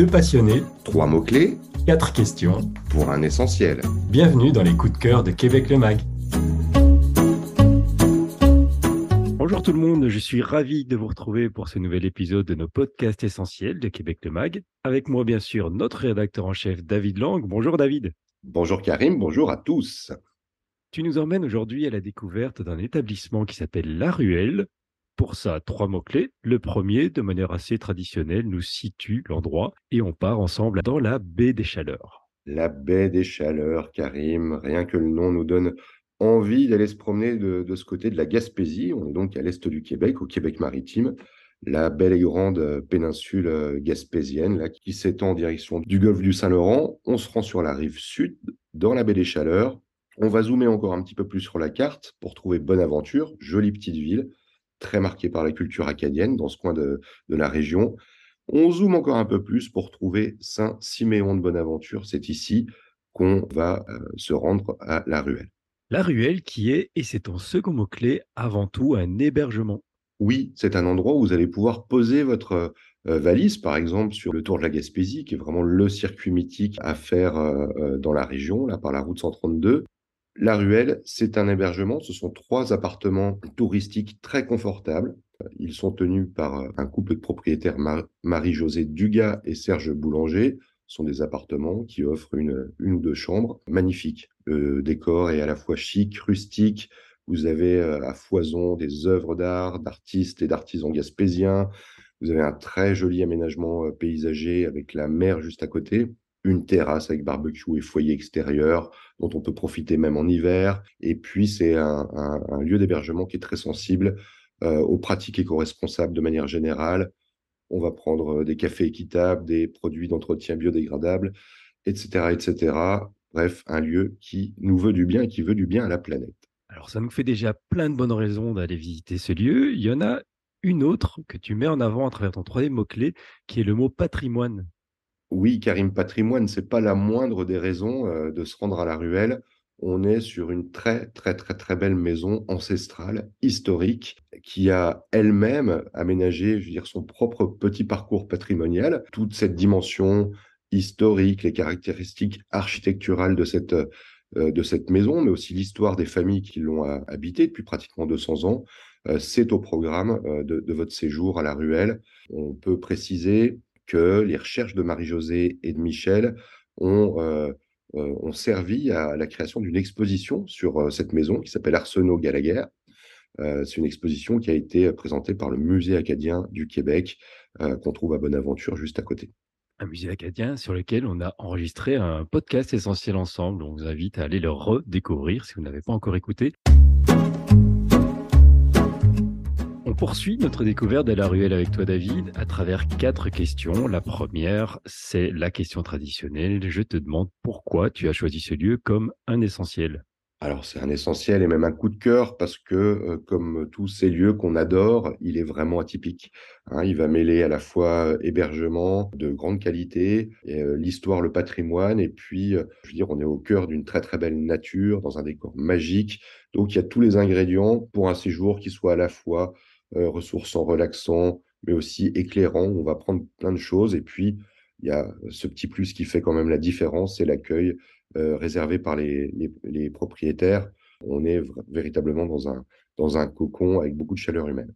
Deux passionnés, Trois mots-clés quatre questions. pour un essentiel. Bienvenue dans les coups de cœur de Québec le Mag. Bonjour tout le monde, je suis ravi de vous retrouver pour ce nouvel épisode de nos podcasts essentiels de Québec le Mag. Avec moi bien sûr notre rédacteur en chef David Lang. Bonjour David. Bonjour Karim, bonjour à tous. Tu nous emmènes aujourd'hui à la découverte d'un établissement qui s'appelle La Ruelle. Pour ça, trois mots-clés. Le premier, de manière assez traditionnelle, nous situe l'endroit et on part ensemble dans la baie des Chaleurs. La baie des Chaleurs, Karim, rien que le nom nous donne envie d'aller se promener de, ce côté de la Gaspésie. On est donc à l'est du Québec, au Québec maritime. La belle et grande péninsule euh, gaspésienne là, qui s'étend en direction du golfe du Saint-Laurent. On se rend sur la rive sud, dans la baie des Chaleurs. On va zoomer encore un petit peu plus sur la carte pour trouver Bonaventure, jolie petite ville, très marquée par la culture acadienne dans ce coin de, de la région. On zoome encore un peu plus pour trouver Saint-Siméon de Bonaventure. C'est ici qu'on va euh, se rendre à la ruelle. La Ruelle qui est, et c'est ton second mot-clé, avant tout un hébergement. Oui, c'est un endroit où vous allez pouvoir poser votre euh, valise, par exemple, sur le Tour de la Gaspésie, qui est vraiment le circuit mythique à faire euh, dans la région, là, par la route 132. La Ruelle, c'est un hébergement. Ce sont trois appartements touristiques très confortables. Ils sont tenus par euh, un couple de propriétaires, Mar- Marie-Josée Dugas et Serge Boulanger. Ce sont des appartements qui offrent une, une ou deux chambres magnifiques. Le décor est à la fois chic, rustique. Vous avez euh, à foison des œuvres d'art, d'artistes et d'artisans gaspésiens. Vous avez un très joli aménagement euh, paysager avec la mer juste à côté. Une terrasse avec barbecue et foyer extérieur dont on peut profiter même en hiver. Et puis, c'est un, lieu d'hébergement qui est très sensible euh, aux pratiques éco-responsables de manière générale. On va prendre euh, des cafés équitables, des produits d'entretien biodégradables, etc., etc. Bref, un lieu qui nous veut du bien et qui veut du bien à la planète. Alors ça nous fait déjà plein de bonnes raisons d'aller visiter ce lieu. Il y en a une autre que tu mets en avant à travers ton troisième mot-clé, qui est le mot patrimoine. Oui, Karim Patrimoine, c'est pas la moindre des raisons euh, de se rendre à la ruelle. On est sur une très, très, très, très belle maison ancestrale, historique, qui a elle-même aménagé, je veux dire, son propre petit parcours patrimonial. Toute cette dimension historique, les caractéristiques architecturales de cette, euh, de cette maison, mais aussi l'histoire des familles qui l'ont euh, habitée depuis pratiquement 200 ans, c'est au programme de votre séjour à la ruelle. On peut préciser que les recherches de Marie-Josée et de Michel ont, euh, euh, servi à la création d'une exposition sur euh, cette maison qui s'appelle Arsenault Gallagher. C'est une exposition qui a été présentée par le Musée acadien du Québec, qu'on trouve à Bonaventure juste à côté. Un musée acadien sur lequel on a enregistré un podcast essentiel ensemble. On vous invite à aller le redécouvrir si vous n'avez pas encore écouté. Poursuit notre découverte de la ruelle avec toi, David, à travers quatre questions. La première, c'est la question traditionnelle. Je te demande pourquoi tu as choisi ce lieu comme un essentiel. Alors, c'est un essentiel et même un coup de cœur parce que, euh, comme tous ces lieux qu'on adore, il est vraiment atypique. Hein, il va mêler à la fois euh, hébergement de grande qualité, euh, l'histoire, le patrimoine, et puis, je veux dire, on est au cœur d'une très très belle nature, dans un décor magique. Donc, il y a tous les ingrédients pour un séjour qui soit à la fois ressourçant, relaxant, mais aussi éclairant. On va prendre plein de choses, et puis il y a ce petit plus qui fait quand même la différence, c'est l'accueil euh, réservé par les, propriétaires. On est véritablement dans un, dans un cocon avec beaucoup de chaleur humaine.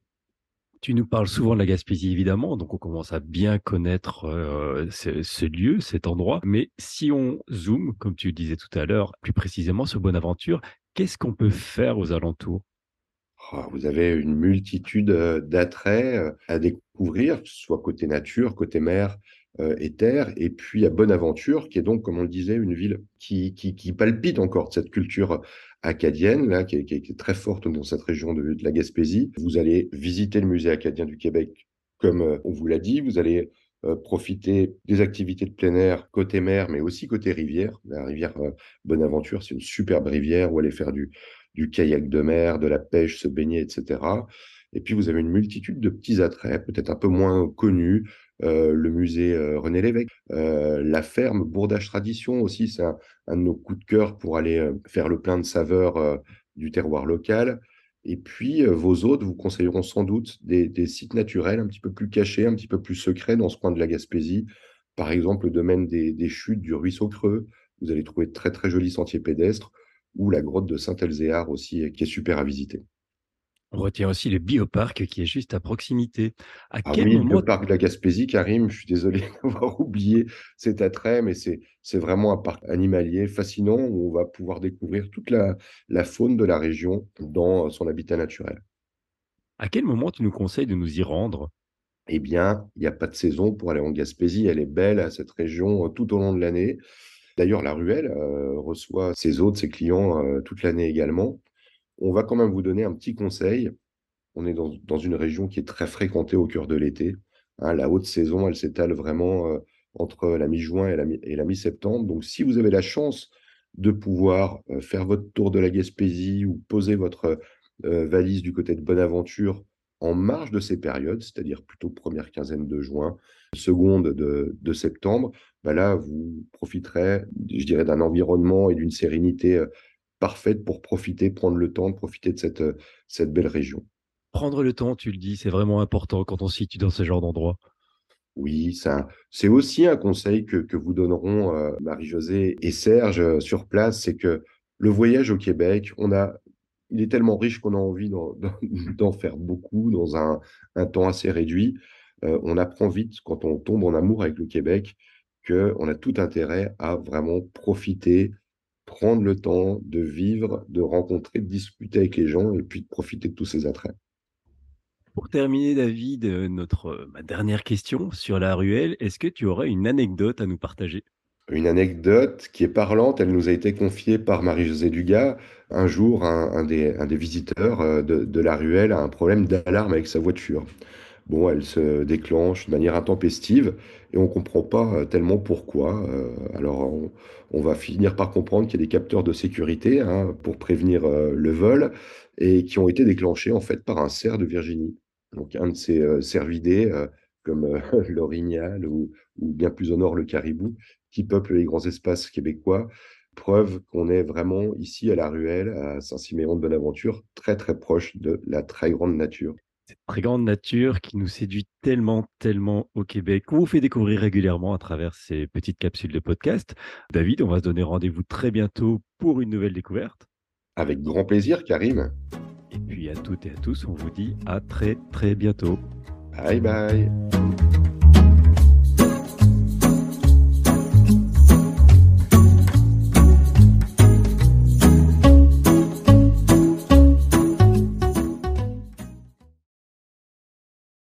Tu nous parles souvent de la Gaspésie, évidemment, donc on commence à bien connaître euh, ce, lieu, cet endroit. Mais si on zoome, comme tu disais tout à l'heure, plus précisément sur Bonaventure, qu'est-ce qu'on peut faire aux alentours? Vous avez une multitude euh, d'attraits euh, à découvrir, soit côté nature, côté mer euh, et terre, et puis à Bonaventure, qui est donc, comme on le disait, une ville qui, palpite encore de cette culture acadienne, là, qui est, très forte dans cette région de, la Gaspésie. Vous allez visiter le musée acadien du Québec, comme on vous l'a dit. Vous allez profiter des activités de plein air côté mer, mais aussi côté rivière. La rivière Bonaventure, c'est une superbe rivière où aller faire du, du kayak de mer, de la pêche, se baigner, etc. Et puis, vous avez une multitude de petits attraits, peut-être un peu moins connus. Euh, le musée euh, René Lévesque, euh, la ferme Bourdage Tradition aussi, c'est un, de nos coups de cœur pour aller faire le plein de saveurs du terroir local. Et puis, vos hôtes vous conseilleront sans doute des, sites naturels un petit peu plus cachés, un petit peu plus secrets dans ce coin de la Gaspésie, Par exemple, le domaine des, chutes du Ruisseau Creux, vous allez trouver très très jolis sentiers pédestres, ou la grotte de Saint-Elzéar aussi, qui est super à visiter. On retient aussi le bioparc qui est juste à proximité. À Ah quel oui, le moment parc de la Gaspésie, Karim, je suis désolé d'avoir oublié cet attrait, mais c'est c'est vraiment un parc animalier fascinant où on va pouvoir découvrir toute la la faune de la région dans son habitat naturel. à quel moment tu nous conseilles de nous y rendre? Eh bien, il n'y a pas de saison pour aller en Gaspésie, elle est belle, cette région, heu, tout au long de l'année. D'ailleurs, la ruelle, heu, reçoit ses hôtes, ses clients, heu, toute l'année également. On va quand même vous donner un petit conseil. On est dans une région qui est très fréquentée au cœur de l'été, hein. La haute saison, elle s'étale vraiment, heu, entre la mi-juin et la mi-septembre. Donc si vous avez la chance de pouvoir, faire votre tour de la Gaspésie ou poser votre, valise du côté de Bonaventure en marge de ces périodes, c'est-à-dire plutôt première quinzaine de juin, seconde de de septembre, bah, là, vous profiterez, je dirais, d'un environnement et d'une sérénité, heu, parfaite pour profiter, prendre le temps de profiter de cette, heu, cette belle région. Prendre le temps, tu le dis, c'est vraiment important quand on se situe dans ce genre d'endroit. Oui, c'est aussi un conseil que que vous donneront, heu, Marie-Josée et Serge, sur place, c'est que le voyage au Québec, on a il est tellement riche qu'on a envie d'en faire beaucoup dans un temps assez réduit. Heu, on apprend vite quand on tombe en amour avec le Québec, qu'on a tout intérêt à vraiment profiter, prendre le temps de vivre, de rencontrer, de discuter avec les gens et puis de profiter de tous ces attraits. Pour terminer, David, heu, notre, heu, ma dernière question sur la ruelle, est-ce que tu aurais une anecdote à nous partager? Une anecdote qui est parlante, elle nous a été confiée par Marie-Josée Dugas. Un jour, un des un des visiteurs, heu, de de la ruelle a un problème d'alarme avec sa voiture. Bon, elle se déclenche de manière intempestive et on comprend pas, heu, tellement pourquoi, heu, alors on va finir par comprendre qu'il y a des capteurs de sécurité, hein, pour prévenir, le vol et qui ont été déclenchés, en fait, par un cerf de Virginie. Donc un de ces, cervidés, comme, l'orignal ou bien plus au nord, le caribou, qui peuplent les grands espaces québécois. Preuve qu'on est vraiment ici à La Ruelle, à Saint-Siméon-de-Bonaventure, très, très proche de la très grande nature. Cette très grande nature qui nous séduit tellement, tellement au Québec, qu'on vous fait découvrir régulièrement à travers ces petites capsules de podcast. David, on va se donner rendez-vous très bientôt pour une nouvelle découverte. Avec grand plaisir, Karim. Et puis à toutes et à tous, on vous dit à très, très bientôt. Bye bye.